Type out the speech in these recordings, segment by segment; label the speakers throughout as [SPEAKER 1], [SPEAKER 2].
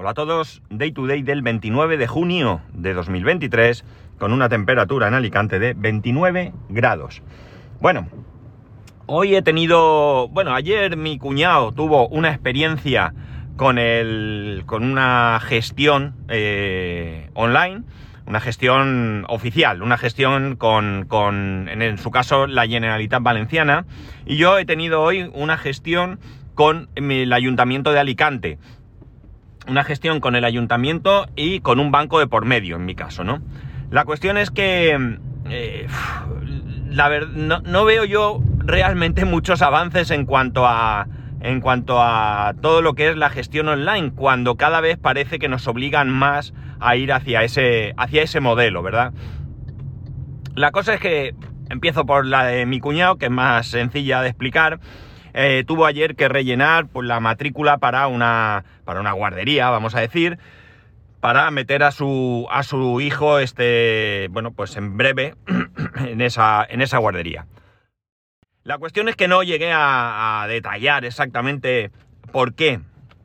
[SPEAKER 1] Hola a todos, Day to Day del 29 de junio de 2023 con una temperatura en Alicante de 29 grados. Bueno, hoy he tenido, bueno, ayer mi cuñado tuvo una experiencia con, el, con una gestión eh, online, una gestión oficial, una gestión con, con, en su caso, la Generalitat Valenciana, y yo he tenido hoy una gestión con el Ayuntamiento de Alicante una gestión con el ayuntamiento y con un banco de por medio, en mi caso, ¿no? La cuestión es que eh, la no, no, veo yo realmente muchos avances en cuanto a en cuanto a todo lo que es la gestión online, cuando cada vez parece que nos obligan más a ir hacia ese, hacia ese modelo, ¿verdad? La cosa es que empiezo por la de mi cuñado, que es más sencilla de explicar. Eh, tuvo ayer que rellenar pues, la matrícula para una, para una guardería, vamos a decir, para meter a su, a su hijo, este, bueno, pues en breve, en esa, en esa guardería. La cuestión es que no llegué a, detallar exactamente por qué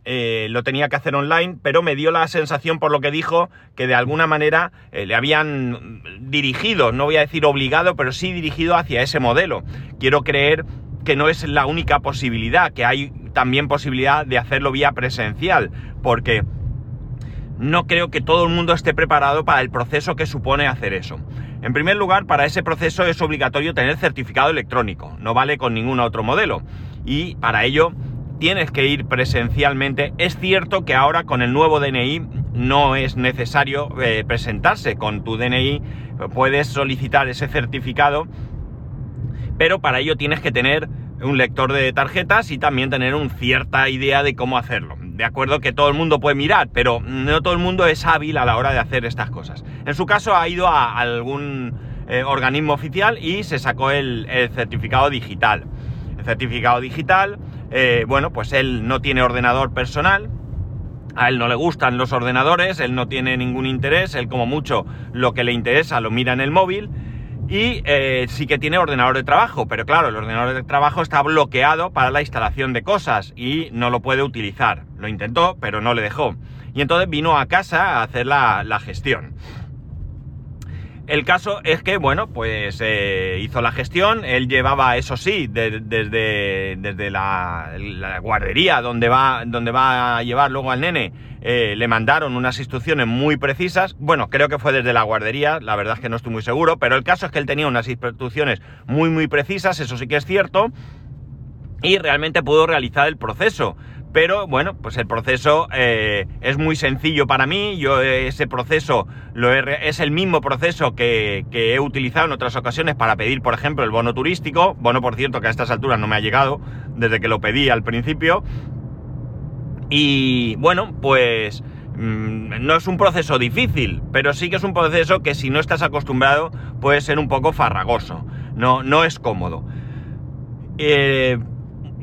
[SPEAKER 1] eh, lo tenía que hacer online, pero me dio la sensación por lo que dijo que de alguna manera eh, le habían dirigido, no voy a decir obligado, pero sí dirigido hacia ese modelo. Quiero creer que no es la única posibilidad, que hay también posibilidad de hacerlo vía presencial, porque no creo que todo el mundo esté preparado para el proceso que supone hacer eso. En primer lugar, para ese proceso es obligatorio tener certificado electrónico, no vale con ningún otro modelo. Y para ello tienes que ir presencialmente. Es cierto que ahora con el nuevo DNI no es necesario eh, presentarse. Con tu DNI puedes solicitar ese certificado pero para ello tienes que tener un lector de tarjetas y también tener una cierta idea de cómo hacerlo. De acuerdo que todo el mundo puede mirar, pero no todo el mundo es hábil a la hora de hacer estas cosas. En su caso ha ido a algún eh, organismo oficial y se sacó el, certificado digital. El certificado digital, eh, bueno, pues él no tiene ordenador personal, a él no le gustan los ordenadores, él no tiene ningún interés, él como mucho lo que le interesa lo mira en el móvil y eh, sí que tiene ordenador de trabajo, pero claro, el ordenador de trabajo está bloqueado para la instalación de cosas y no lo puede utilizar. Lo intentó, pero no le dejó. Y entonces vino a casa a hacer la, gestión. El caso es que, bueno, pues eh, hizo la gestión, él llevaba, eso sí, desde, desde la, la, guardería donde va, donde va a llevar luego al nene, eh, le mandaron unas instrucciones muy precisas. Bueno, creo que fue desde la guardería, la verdad es que no estoy muy seguro, pero el caso es que él tenía unas instrucciones muy, muy precisas, eso sí que es cierto, y realmente pudo realizar el proceso. Pero bueno, pues el proceso eh, es muy sencillo para mí. Yo ese proceso lo es el mismo proceso que, que, he utilizado en otras ocasiones para pedir, por ejemplo, el bono turístico. Bono, por cierto, que a estas alturas no me ha llegado desde que lo pedí al principio. Y bueno, pues mm, no es un proceso difícil, pero sí que es un proceso que si no estás acostumbrado puede ser un poco farragoso. No, no es cómodo. Eh,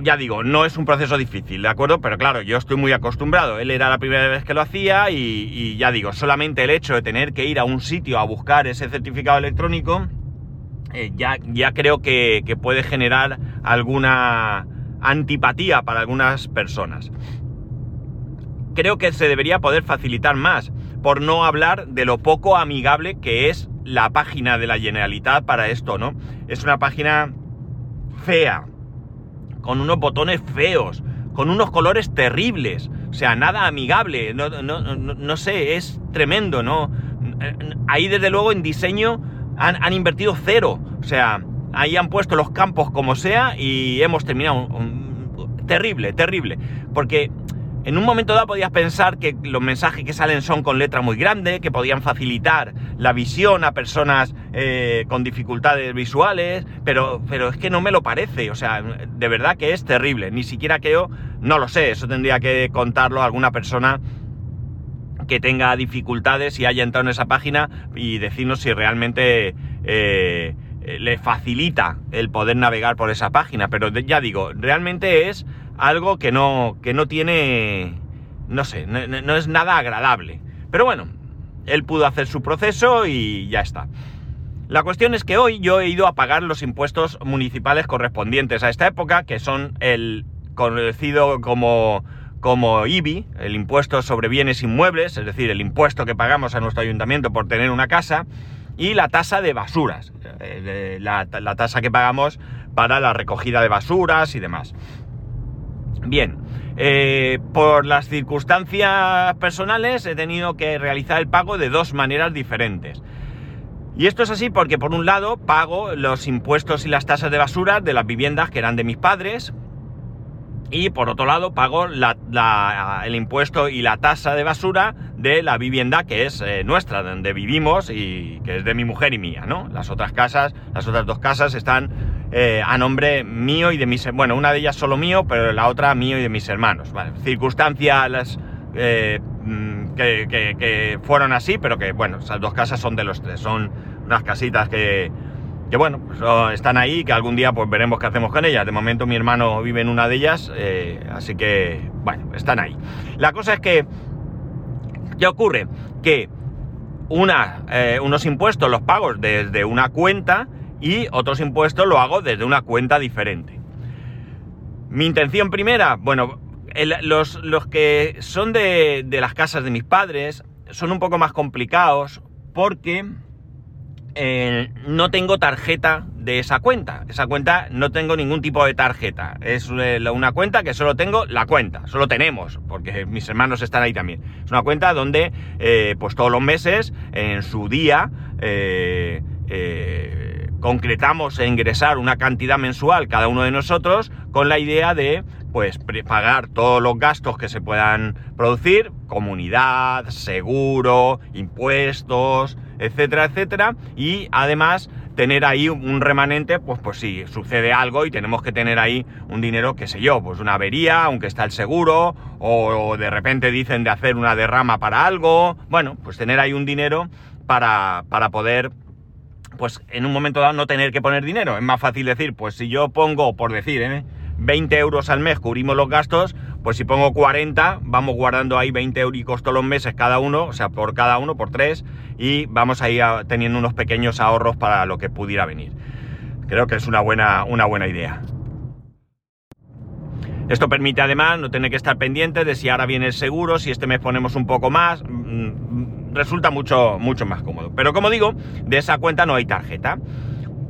[SPEAKER 1] ya digo, no es un proceso difícil, ¿de acuerdo? Pero claro, yo estoy muy acostumbrado. Él era la primera vez que lo hacía y, ya digo, solamente el hecho de tener que ir a un sitio a buscar ese certificado electrónico, eh, ya, ya creo que puede generar alguna antipatía para algunas personas creo que se debería poder facilitar más, por no hablar de lo poco amigable que es la página de la Generalitat para esto, ¿no? Es una página fea, con unos botones feos, con unos colores terribles, o sea, nada amigable, no, no, sé, es tremendo, ¿no? Ahí desde luego en diseño han, han, invertido cero, o sea, ahí han puesto los campos como sea y hemos terminado terrible, terrible, porque en un momento dado podías pensar que los mensajes que salen son con letra muy grande, que podían facilitar la visión a personas eh, con dificultades visuales, pero, pero es que no me lo parece, o sea, de verdad que es terrible, ni siquiera creo, no lo sé, eso tendría que contarlo a alguna persona que tenga dificultades y haya entrado en esa página y decirnos si realmente eh, le facilita el poder navegar por esa página, pero ya digo, realmente es algo que no, que no tiene, no sé, no, es nada agradable. Pero bueno, él pudo hacer su proceso y ya está. La cuestión es que hoy yo he ido a pagar los impuestos municipales correspondientes a esta época, que son el conocido como, como IBI, el impuesto sobre bienes inmuebles, es decir, el impuesto que pagamos a nuestro ayuntamiento por tener una casa, y la tasa de basuras, eh, la, tasa que pagamos para la recogida de basuras y demás. Bien, eh, por las circunstancias personales he tenido que realizar el pago de dos maneras diferentes. Y esto es así porque por un lado pago los impuestos y las tasas de basura de las viviendas que eran de mis padres, y por otro lado pago el impuesto y la tasa de basura de la vivienda que es eh, nuestra, donde vivimos y que es de mi mujer y mía, ¿no? Las otras casas, las otras dos casas están eh, a nombre mío y de mis... Bueno, una de ellas solo mío, pero la otra mío y de mis hermanos. Circunstancias eh, mm, que, que fueron así, pero que, bueno, esas dos casas son de los tres, son unas casitas que que bueno, pues, oh, están ahí, que algún día pues veremos qué hacemos con ellas. De momento mi hermano vive en una de ellas, eh, así que bueno, están ahí. La cosa es que, ¿qué ocurre? Que una, unos impuestos los pago desde una cuenta y otros impuestos lo hago desde una cuenta diferente. Mi intención primera, bueno, los, los, que son de, de las casas de mis padres son un poco más complicados porque eh, no tengo tarjeta de esa cuenta. Esa cuenta no tengo ningún tipo de tarjeta. Es eh, una cuenta que solo tengo la cuenta. Solo tenemos, porque mis hermanos están ahí también. Es una cuenta donde, eh, pues todos los meses, en su día, concretamos e ingresar una cantidad mensual cada uno de nosotros con la idea de pues pagar todos los gastos que se puedan producir, comunidad, seguro, impuestos, etcétera, etcétera, y además tener ahí un remanente, pues, pues si sucede algo y tenemos que tener ahí un dinero, qué sé yo, pues una avería, aunque está el seguro, o, de repente dicen de hacer una derrama para algo, bueno, pues tener ahí un dinero para, para poder pues en un momento dado no tener que poner dinero. Es más fácil decir, pues si yo pongo, por decir, ¿eh? 20 euros al mes cubrimos los gastos, pues si pongo 40, vamos guardando ahí 20 euros todos los meses cada uno, o sea, por cada uno, por tres, y vamos ahí teniendo unos pequeños ahorros para lo que pudiera venir. Creo que es una buena, una buena idea. Esto permite además no tener que estar pendiente de si ahora viene el seguro, si este mes ponemos un poco más, mm, resulta mucho, mucho más cómodo. Pero como digo, de esa cuenta no hay tarjeta.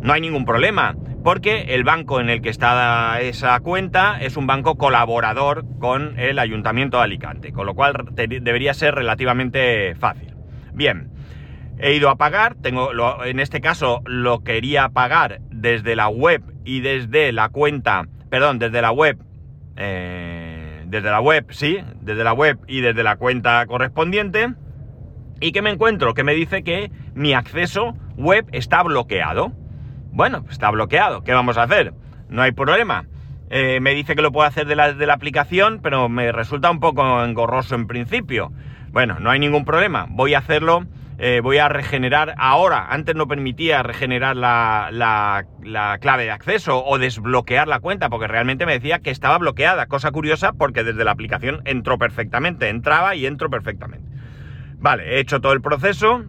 [SPEAKER 1] No hay ningún problema porque el banco en el que está esa cuenta es un banco colaborador con el Ayuntamiento de Alicante, con lo cual debería ser relativamente fácil. Bien, he ido a pagar, tengo, en este caso lo quería pagar desde la web y desde la cuenta, perdón, desde la web, eh, desde la web, sí, desde la web y desde la cuenta correspondiente. Y que me encuentro, que me dice que mi acceso web está bloqueado. Bueno, está bloqueado. ¿Qué vamos a hacer? No hay problema. Eh, me dice que lo puedo hacer de la, aplicación, pero me resulta un poco engorroso en principio. Bueno, no hay ningún problema. Voy a hacerlo. Eh, voy a regenerar ahora. Antes no permitía regenerar la, clave de acceso o desbloquear la cuenta porque realmente me decía que estaba bloqueada. Cosa curiosa porque desde la aplicación entró perfectamente. Entraba y entró perfectamente. Vale, he hecho todo el proceso.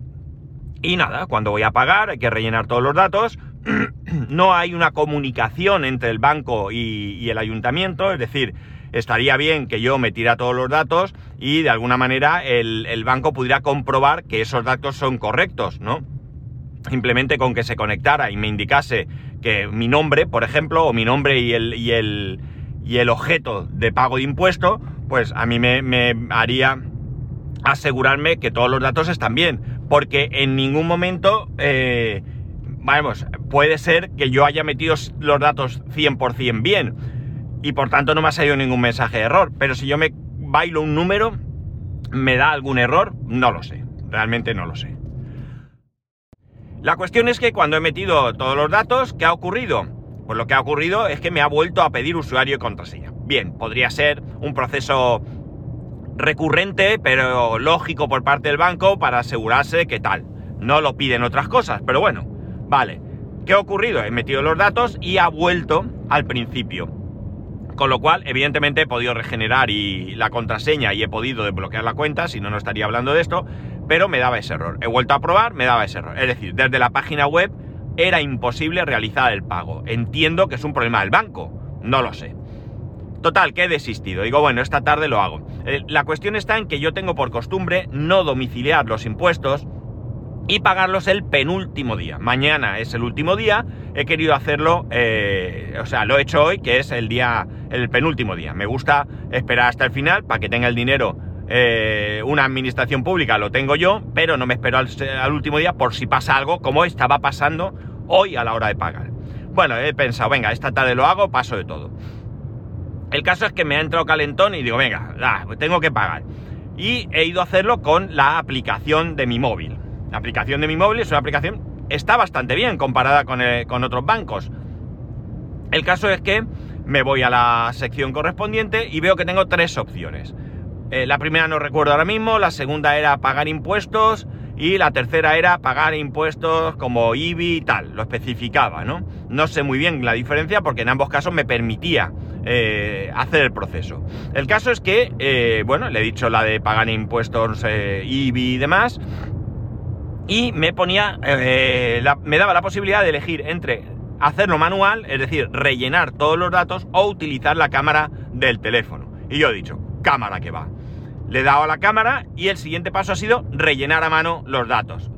[SPEAKER 1] Y nada, cuando voy a pagar hay que rellenar todos los datos. no hay una comunicación entre el banco y, el ayuntamiento, es decir, estaría bien que yo metiera todos los datos y de alguna manera el, banco pudiera comprobar que esos datos son correctos, ¿no? Simplemente con que se conectara y me indicase que mi nombre, por ejemplo, o mi nombre y el, y el, y el objeto de pago de impuesto, pues a mí me, haría asegurarme que todos los datos están bien, porque en ningún momento eh, vamos, puede ser que yo haya metido los datos 100% bien y por tanto no me ha salido ningún mensaje de error. Pero si yo me bailo un número, ¿me da algún error? No lo sé, realmente no lo sé. La cuestión es que cuando he metido todos los datos, ¿qué ha ocurrido? Pues lo que ha ocurrido es que me ha vuelto a pedir usuario y contraseña. Bien, podría ser un proceso recurrente, pero lógico por parte del banco para asegurarse que tal. No lo piden otras cosas, pero bueno, Vale, ¿qué ha ocurrido? He metido los datos y ha vuelto al principio. Con lo cual, evidentemente, he podido regenerar y la contraseña y he podido desbloquear la cuenta, si no, no estaría hablando de esto, pero me daba ese error. He vuelto a probar, me daba ese error. Es decir, desde la página web era imposible realizar el pago. Entiendo que es un problema del banco, no lo sé. Total, que he desistido. Digo, bueno, esta tarde lo hago. Eh, la cuestión está en que yo tengo por costumbre no domiciliar los impuestos y pagarlos el penúltimo día. Mañana es el último día, he querido hacerlo, eh, o sea, lo he hecho hoy, que es el día, el penúltimo día. Me gusta esperar hasta el final para que tenga el dinero eh, una administración pública, lo tengo yo, pero no me espero al, al, último día por si pasa algo, como estaba pasando hoy a la hora de pagar. Bueno, he pensado, venga, esta tarde lo hago, paso de todo. El caso es que me ha entrado calentón y digo, venga, tengo que pagar. Y he ido a hacerlo con la aplicación de mi móvil. La aplicación de mi móvil es una aplicación, está bastante bien comparada con, eh, con otros bancos. El caso es que me voy a la sección correspondiente y veo que tengo tres opciones. Eh, la primera no recuerdo ahora mismo, la segunda era pagar impuestos y la tercera era pagar impuestos como IBI y tal, lo especificaba, ¿no? No sé muy bien la diferencia porque en ambos casos me permitía eh, hacer el proceso. El caso es que, eh, bueno, le he dicho la de pagar impuestos eh, IBI y demás, y me ponía, me daba la posibilidad de elegir entre hacerlo manual, es decir, rellenar todos los datos o utilizar la cámara del teléfono. Y yo he dicho, cámara que va. Le he dado a la cámara y el siguiente paso ha sido rellenar a mano los datos.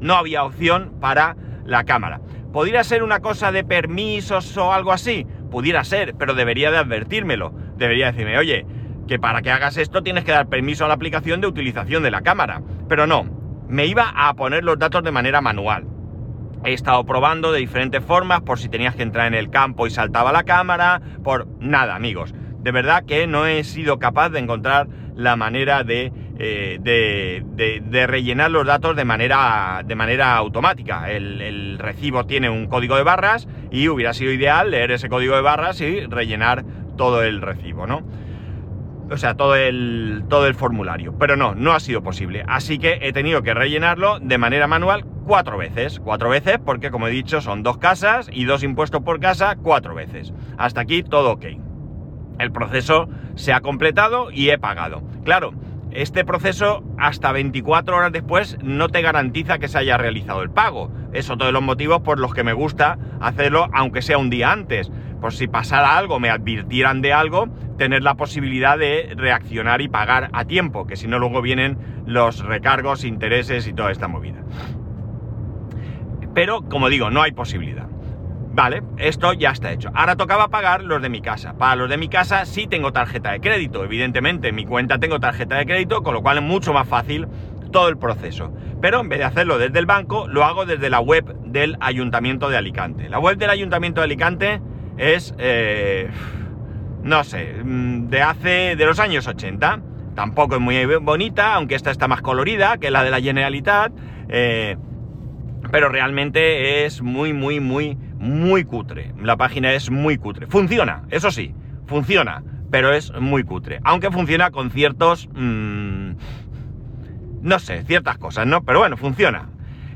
[SPEAKER 1] No había opción para la cámara. ¿Podría ser una cosa de permisos o algo así? Pudiera ser, pero debería de advertírmelo. Debería decirme, oye, que para que hagas esto tienes que dar permiso a la aplicación de utilización de la cámara. Pero no, me iba a poner los datos de manera manual. He estado probando de diferentes formas por si tenías que entrar en el campo y saltaba la cámara, por nada, amigos. De verdad que no he sido capaz de encontrar la manera de, eh, rellenar los datos de manera, de manera automática. El, recibo tiene un código de barras y hubiera sido ideal leer ese código de barras y rellenar todo el recibo, ¿no? O sea, todo el, todo el formulario. Pero no, no ha sido posible. Así que he tenido que rellenarlo de manera manual cuatro veces. Cuatro veces porque, como he dicho, son dos casas y dos impuestos por casa cuatro veces. Hasta aquí todo ok. El proceso se ha completado y he pagado. Claro, este proceso hasta 24 horas después no te garantiza que se haya realizado el pago. Es otro de los motivos por los que me gusta hacerlo aunque sea un día antes. Por si pasara algo, me advirtieran de algo, tener la posibilidad de reaccionar y pagar a tiempo, que si no luego vienen los recargos, intereses y toda esta movida. Pero, como digo, no hay posibilidad. Vale, esto ya está hecho. Ahora tocaba pagar los de mi casa. Para los de mi casa sí tengo tarjeta de crédito. Evidentemente, en mi cuenta tengo tarjeta de crédito, con lo cual es mucho más fácil todo el proceso. Pero en vez de hacerlo desde el banco, lo hago desde la web del Ayuntamiento de Alicante. La web del Ayuntamiento de Alicante es, eh, no sé, mm, de hace, de los años 80. Tampoco es muy bonita, aunque esta está más colorida que la de la Generalitat. Eh, pero realmente es muy, muy, muy, muy cutre. La página es muy cutre. Funciona, eso sí, funciona, pero es muy cutre. Aunque funciona con ciertos... Mmm, no sé, ciertas cosas, ¿no? Pero bueno, funciona.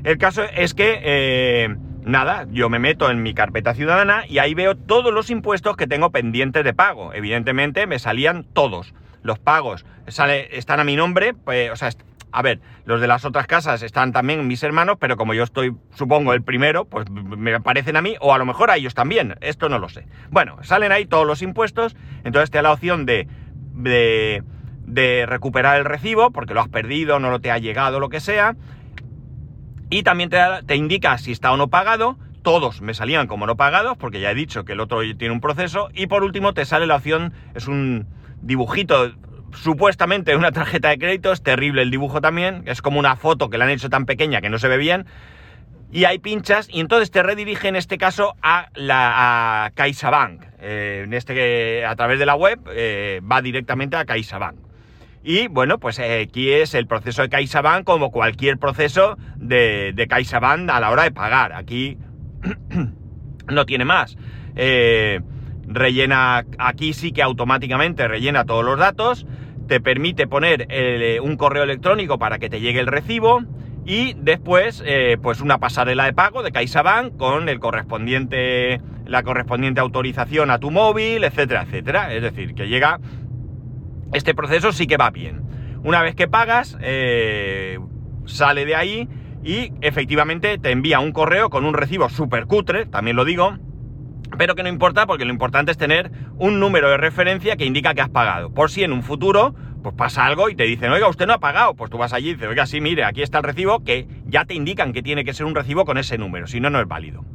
[SPEAKER 1] El caso es que... Eh, nada, yo me meto en mi carpeta ciudadana y ahí veo todos los impuestos que tengo pendientes de pago. Evidentemente me salían todos. Los pagos sale, están a mi nombre, pues, o sea, a ver, los de las otras casas están también mis hermanos, pero como yo estoy, supongo, el primero, pues me aparecen a mí, o a lo mejor a ellos también, esto no lo sé. Bueno, salen ahí todos los impuestos, entonces te da la opción de, de, de recuperar el recibo, porque lo has perdido, no lo te ha llegado, lo que sea, y también te, te indica si está o no pagado, todos me salían como no pagados, porque ya he dicho que el otro tiene un proceso, y por último te sale la opción, es un dibujito supuestamente una tarjeta de crédito, es terrible el dibujo también, es como una foto que le han hecho tan pequeña que no se ve bien, y hay pinchas, y entonces te redirige en este caso a la a CaixaBank, eh, en este, a través de la web eh, va directamente a CaixaBank. Y bueno, pues eh, aquí es el proceso de CaixaBank como cualquier proceso de, de CaixaBank a la hora de pagar. Aquí no tiene más. Rellena, aquí sí que automáticamente rellena todos los datos te permite poner eh, un correo electrónico para que te llegue el recibo y después eh, pues una pasarela de pago de CaixaBank con el correspondiente la correspondiente autorización a tu móvil, etcétera, etcétera. Es decir, que llega este proceso sí que va bien. Una vez que pagas, eh, sale de ahí y efectivamente te envía un correo con un recibo súper cutre, también lo digo, pero que no importa porque lo importante es tener un número de referencia que indica que has pagado. Por si en un futuro pues pasa algo y te dicen, oiga, usted no ha pagado, pues tú vas allí y dices, oiga, sí, mire, aquí está el recibo, que ya te indican que tiene que ser un recibo con ese número, si no, no es válido.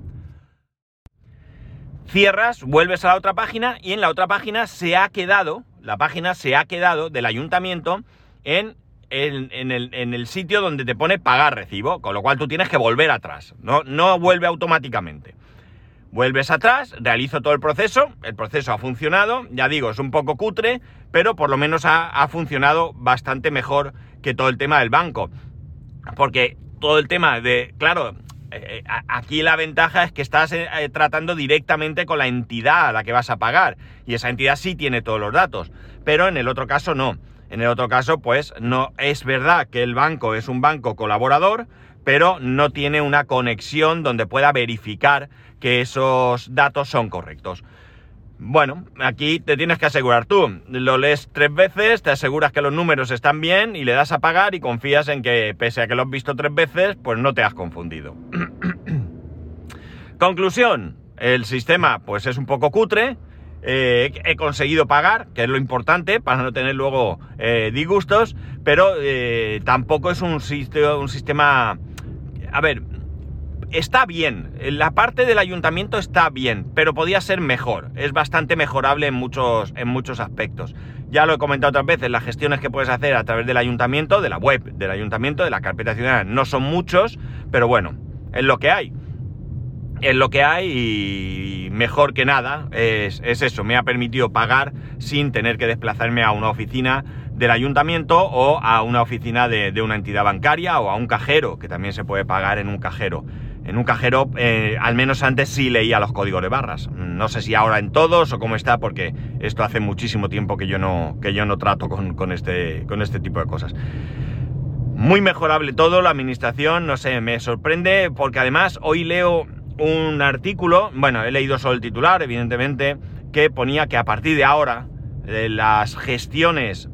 [SPEAKER 1] Cierras, vuelves a la otra página y en la otra página se ha quedado, la página se ha quedado del ayuntamiento en, el, en el, sitio donde te pone pagar recibo, con lo cual tú tienes que volver atrás, no, no vuelve automáticamente. Vuelves atrás, realizo todo el proceso, el proceso ha funcionado, ya digo, es un poco cutre, pero por lo menos ha, funcionado bastante mejor que todo el tema del banco. Porque todo el tema de, claro, eh, eh, aquí la ventaja es que estás eh, tratando directamente con la entidad a la que vas a pagar y esa entidad sí tiene todos los datos, pero en el otro caso no. En el otro caso, pues no es verdad que el banco es un banco colaborador, pero no tiene una conexión donde pueda verificar que esos datos son correctos. Bueno, aquí te tienes que asegurar tú. Lo lees tres veces, te aseguras que los números están bien y le das a pagar y confías en que pese a que lo has visto tres veces, pues no te has confundido. Conclusión, el sistema pues es un poco cutre. Eh, he conseguido pagar, que es lo importante, para no tener luego eh, disgustos, pero eh, tampoco es un, un sistema... A ver, está bien, la parte del ayuntamiento está bien, pero podía ser mejor, es bastante mejorable en muchos, en muchos aspectos. Ya lo he comentado otras veces, las gestiones que puedes hacer a través del ayuntamiento, de la web del ayuntamiento, de la carpeta ciudadana, no son muchos, pero bueno, es lo que hay. Es lo que hay y mejor que nada es, eso, me ha permitido pagar sin tener que desplazarme a una oficina del ayuntamiento o a una oficina de, de, una entidad bancaria o a un cajero, que también se puede pagar en un cajero en un cajero, eh, al menos antes sí leía los códigos de barras. No sé si ahora en todos o cómo está, porque esto hace muchísimo tiempo que yo no, que yo no trato con, este, con este tipo de cosas. Muy mejorable todo, la administración, no sé, me sorprende, porque además hoy leo un artículo, bueno, he leído solo el titular, evidentemente, que ponía que a partir de ahora las gestiones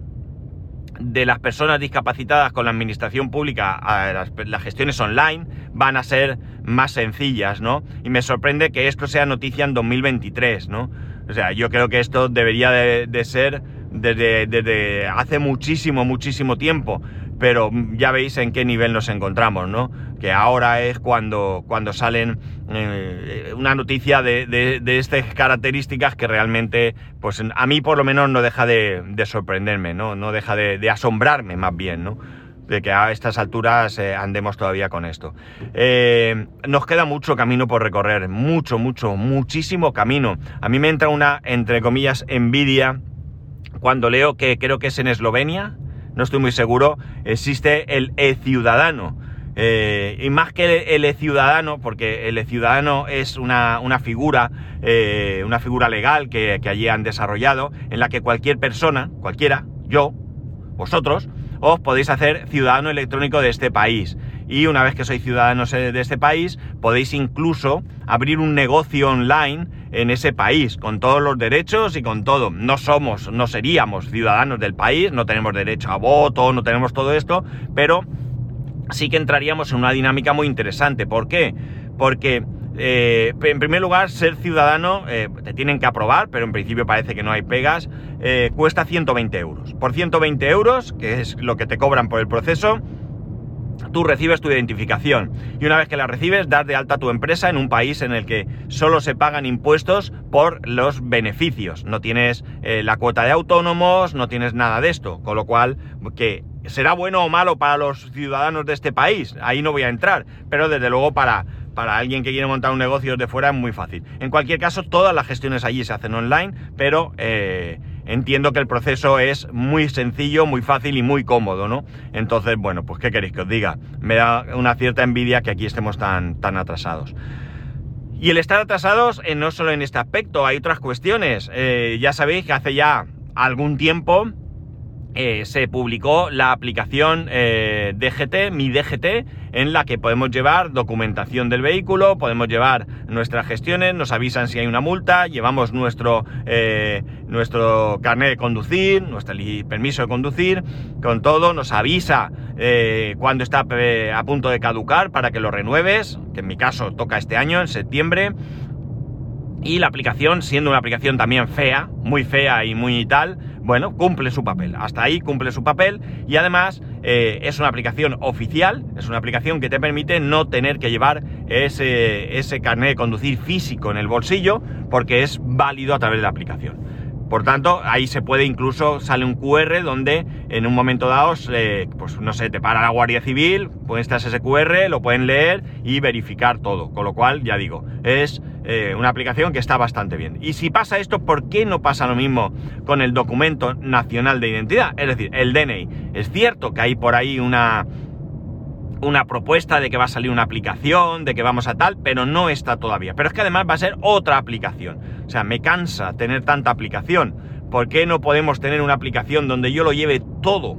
[SPEAKER 1] de las personas discapacitadas con la administración pública, las, gestiones online, van a ser más sencillas, ¿no? Y me sorprende que esto sea noticia en 2023, ¿no? O sea, yo creo que esto debería de, ser desde, desde, hace muchísimo, muchísimo tiempo, pero ya veis en qué nivel nos encontramos, ¿no? Que ahora es cuando, cuando salen eh, una noticia de, de, estas características que realmente, pues a mí por lo menos no deja de, sorprenderme, ¿no? No deja de, asombrarme más bien, ¿no? de que a estas alturas eh, andemos todavía con esto. Eh, nos queda mucho camino por recorrer, mucho, mucho, muchísimo camino. A mí me entra una, entre comillas, envidia cuando leo que creo que es en Eslovenia, no estoy muy seguro, existe el e-ciudadano. Eh, y más que el e-ciudadano, porque el e-ciudadano es una, figura, una figura legal que allí han desarrollado, en la que cualquier persona, cualquiera, yo, vosotros, os podéis hacer ciudadano electrónico de este país. Y una vez que sois ciudadanos de este país, podéis incluso abrir un negocio online en ese país, con todos los derechos y con todo. No somos, no seríamos ciudadanos del país, no tenemos derecho a voto, no tenemos todo esto, pero sí que entraríamos en una dinámica muy interesante. ¿Por qué? Porque eh, en primer lugar, ser ciudadano, eh, te tienen que aprobar, pero en principio parece que no hay pegas, eh, cuesta 120 euros. Por 120 euros, que es lo que te cobran por el proceso, tú recibes tu identificación. Y una vez que la recibes, das de alta tu empresa en un país en el que solo se pagan impuestos por los beneficios. No tienes la cuota de autónomos, no tienes nada de esto. Con lo cual, que será bueno o malo para los ciudadanos de este país, ahí no voy a entrar. Pero desde luego para para alguien que quiere montar un negocio de fuera es muy fácil. En cualquier caso, todas las gestiones allí se hacen online, pero eh, entiendo que el proceso es muy sencillo, muy fácil y muy cómodo, ¿no? Entonces, bueno, pues ¿qué queréis que os diga? Me da una cierta envidia que aquí estemos tan, tan atrasados. Y el estar atrasados eh, no solo en este aspecto, hay otras cuestiones. Eh, ya sabéis que hace ya algún tiempo eh, se publicó la aplicación eh, DGT, mi DGT, en la que podemos llevar documentación del vehículo, podemos llevar nuestras gestiones, nos avisan si hay una multa, llevamos nuestro, eh, nuestro carnet de conducir, nuestro permiso de conducir, con todo, nos avisa cuando está a punto de caducar para que lo renueves, que en mi caso toca este año, en septiembre, Y la aplicación, siendo una aplicación también fea, muy fea y muy tal, bueno, cumple su papel. Hasta ahí cumple su papel y además eh, es una aplicación oficial, es una aplicación que te permite no tener que llevar ese, ese carnet de conducir físico en el bolsillo porque es válido a través de la aplicación. Por tanto, ahí se puede incluso, sale un QR donde en un momento dado, pues no sé, te para la Guardia Civil, estar ese QR, lo pueden leer y verificar todo. Con lo cual, ya digo, es eh, una aplicación que está bastante bien. Y si pasa esto, ¿por qué no pasa lo mismo con el documento nacional de identidad? Es decir, el DNI. Es cierto que hay por ahí una una propuesta de que va a salir una aplicación, de que vamos a tal, pero no está todavía. Pero es que además va a ser otra aplicación. O sea, me cansa tener tanta aplicación. ¿Por qué no podemos tener una aplicación donde yo lo lleve todo?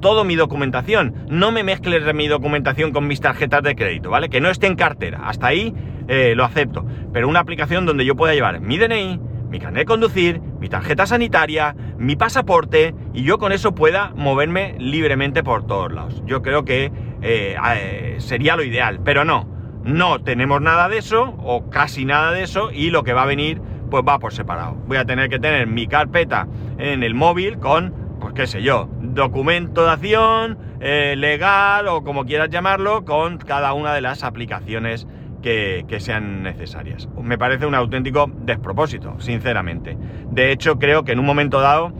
[SPEAKER 1] Todo mi documentación. No me mezcles mi documentación con mis tarjetas de crédito, ¿vale? Que no esté en cartera. Hasta ahí eh, lo acepto. Pero una aplicación donde yo pueda llevar mi DNI, mi carnet de conducir, mi tarjeta sanitaria, mi pasaporte y yo con eso pueda moverme libremente por todos lados. Yo creo que eh, eh, sería lo ideal, pero no, no tenemos nada de eso o casi nada de eso y lo que va a venir pues va por separado. Voy a tener que tener mi carpeta en el móvil con, pues qué sé yo, documentación eh, legal o como quieras llamarlo, con cada una de las aplicaciones que, que, sean necesarias. Me parece un auténtico despropósito, sinceramente. De hecho, creo que en un momento dado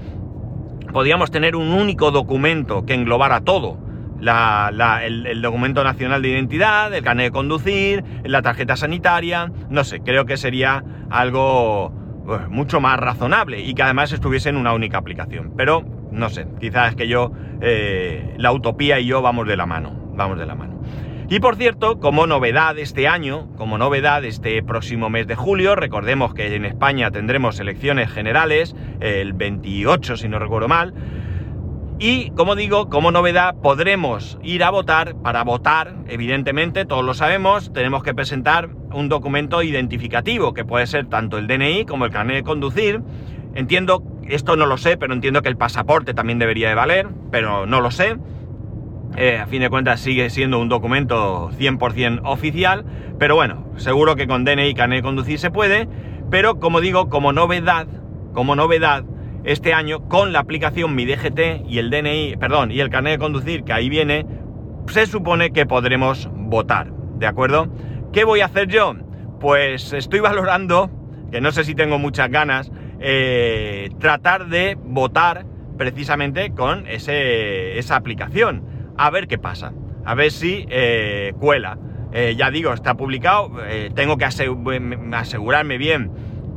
[SPEAKER 1] podríamos tener un único documento que englobara todo el, documento nacional de identidad, el carnet de conducir, la tarjeta sanitaria, no sé, creo que sería algo pues, mucho más razonable y que además estuviese en una única aplicación. Pero, no sé, quizás es que yo, eh, la utopía y yo vamos de la mano, vamos de la mano. Y por cierto, como novedad este año, como novedad este próximo mes de julio, recordemos que en España tendremos elecciones generales, el 28 si no recuerdo mal, y como digo, como novedad, podremos ir a votar. Para votar, evidentemente, todos lo sabemos, tenemos que presentar un documento identificativo, que puede ser tanto el DNI como el carnet de conducir. Entiendo, esto no lo sé, pero entiendo que el pasaporte también debería de valer, pero no lo sé. Eh, a fin de cuentas sigue siendo un documento 100% oficial, pero bueno, seguro que con DNI y carnet de conducir se puede, pero como digo, como novedad, como novedad, este año con la aplicación Mi DGT y el DNI, perdón, y el carnet de conducir que ahí viene, se supone que podremos votar, ¿de acuerdo? ¿Qué voy a hacer yo? Pues estoy valorando, que no sé si tengo muchas ganas, eh, tratar de votar precisamente con ese, esa aplicación. A ver qué pasa. A ver si eh, cuela. Eh, ya digo, está publicado. tengo que asegurarme bien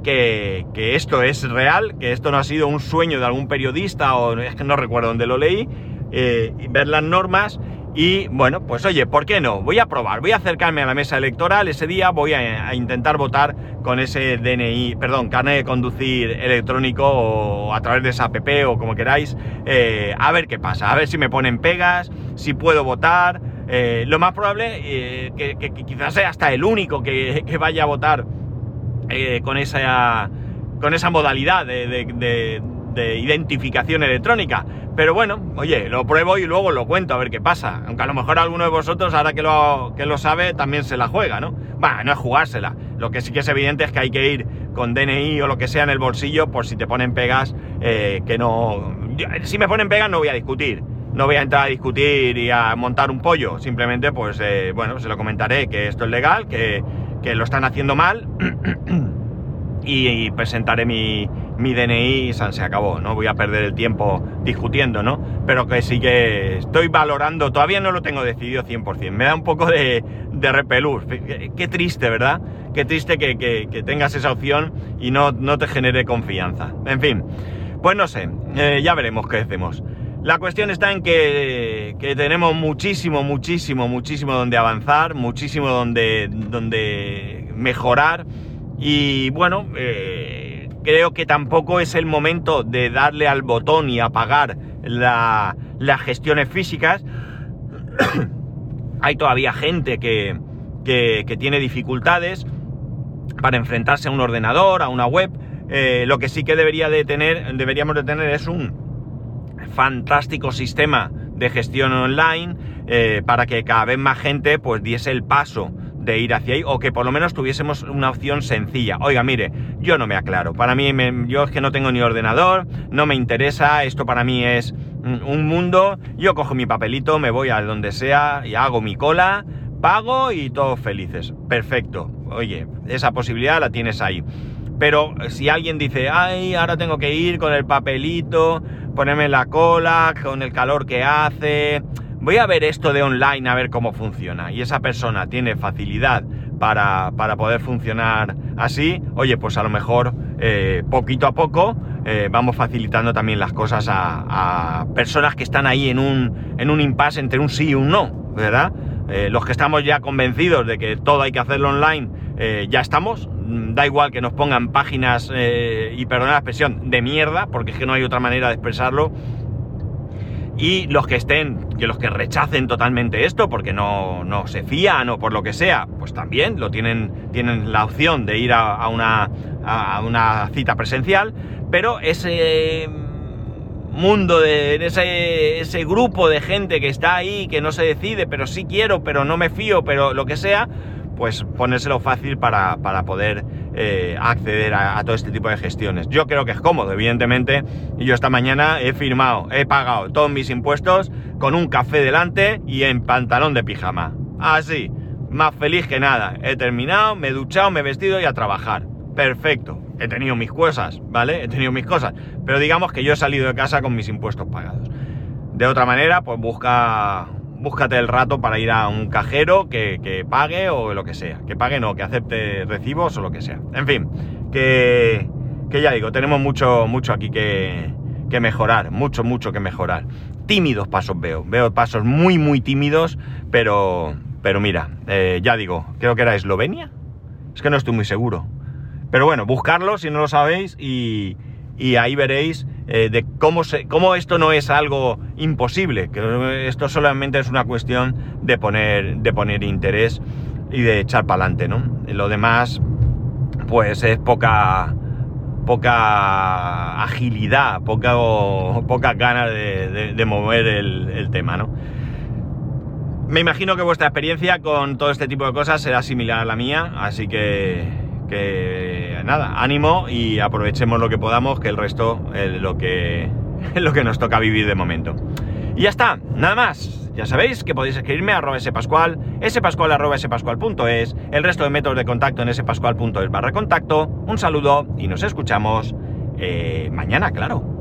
[SPEAKER 1] que, esto es real, que esto no ha sido un sueño de algún periodista o es que no recuerdo dónde lo leí, eh, ver las normas y bueno, pues oye, ¿por qué no? Voy a probar, voy a acercarme a la mesa electoral ese día, voy a, intentar votar con ese DNI, perdón, carnet de conducir electrónico o a través de esa app o como queráis, eh, a ver qué pasa, a ver si me ponen pegas, si puedo votar. Eh, lo más probable que, que, quizás sea hasta el único que, que vaya a votar eh, con, esa, con esa modalidad de, identificación electrónica. Pero bueno, oye, lo pruebo y luego lo cuento a ver qué pasa. Aunque a lo mejor alguno de vosotros, ahora que lo, que lo sabe, también se la juega, ¿no? Bueno, no es jugársela. Lo que sí que es evidente es que hay que ir con DNI o lo que sea en el bolsillo por si te ponen pegas eh, que no... Si me ponen pegas no voy a discutir. No voy a entrar a discutir y a montar un pollo. Simplemente, pues, eh, bueno, se lo comentaré que esto es legal, que que lo están haciendo mal y, presentaré mi, mi, DNI se acabó, no voy a perder el tiempo discutiendo, ¿no? Pero que sí que estoy valorando, todavía no lo tengo decidido 100%, me da un poco de, de repelús, qué, triste, ¿verdad? Qué triste que, tengas esa opción y no, no, te genere confianza. En fin, pues no sé, eh, ya veremos qué hacemos. La cuestión está en que, tenemos muchísimo, muchísimo, muchísimo donde avanzar, muchísimo donde, donde mejorar y bueno, eh, creo que tampoco es el momento de darle al botón y apagar las gestiones físicas. Hay todavía gente que, tiene dificultades para enfrentarse a un ordenador, a una web. Eh, lo que sí que debería de tener, deberíamos de tener es un, fantástico sistema de gestión online eh, para que cada vez más gente pues diese el paso ir hacia ahí o que por lo menos tuviésemos una opción sencilla. Oiga, mire, yo no me aclaro. Para mí, yo es que no tengo ni ordenador, no me interesa, esto para mí es un mundo. Yo cojo mi papelito, me voy a donde sea y hago mi cola, pago y todos felices. Perfecto. Oye, esa posibilidad la tienes ahí. Pero si alguien dice, ay, ahora tengo que ir con el papelito, ponerme la cola, con el calor que hace, voy a ver esto de online a ver cómo funciona. Y esa persona tiene facilidad para, poder funcionar así, oye, pues a lo mejor eh, poquito a poco eh, vamos facilitando también las cosas a, personas que están ahí en un, en un impasse entre un sí y un no, ¿verdad? Eh, los que estamos ya convencidos de que todo hay que hacerlo online, ya estamos, Mm, da igual que nos pongan páginas, y perdona la expresión, de mierda, porque es que no hay otra manera de expresarlo. Y los que estén, que los que rechacen totalmente esto, porque no, se fían o por lo que sea, pues también lo tienen, tienen la opción de ir a, una, a una cita presencial, pero ese mundo, de ese, ese grupo de gente que está ahí, que no se decide, pero sí quiero, pero no me fío, pero lo que sea, pues ponérselo fácil para, poder eh, acceder a, todo este tipo de gestiones. Yo creo que es cómodo, evidentemente, y yo esta mañana he firmado, he pagado todos mis impuestos con un café delante y en pantalón de pijama. Así, más feliz que nada. He terminado, me he duchado, me he vestido y a trabajar. Perfecto. He tenido mis cosas, ¿vale? He tenido mis cosas. Pero digamos que yo he salido de casa con mis impuestos pagados. De otra manera, pues busca búscate el rato para ir a un cajero que, pague o lo que sea. Que pague no, que acepte recibos o lo que sea. En fin, que, que ya digo, tenemos mucho, mucho aquí que, que mejorar, mucho, mucho que mejorar. Tímidos pasos veo, veo pasos muy, muy tímidos, pero, pero mira, eh, ya digo, creo que era Eslovenia. Es que no estoy muy seguro. Pero bueno, buscarlo si no lo sabéis y, y ahí veréis eh, de cómo, se, cómo esto no es algo imposible, que esto solamente es una cuestión de poner, de poner interés y de echar para adelante, ¿no? Lo demás, pues es poca, poca agilidad, poca, pocas ganas de, mover el, el tema, ¿no? Me imagino que vuestra experiencia con todo este tipo de cosas será similar a la mía, así que que nada, ánimo y aprovechemos lo que podamos, que el resto es lo que, lo que nos toca vivir de momento. Y ya está, nada más. Ya sabéis que podéis escribirme a arroba spascual, spascual arroba spascual.es, el resto de métodos de contacto en spascual.es barra contacto. Un saludo y nos escuchamos eh, mañana, claro.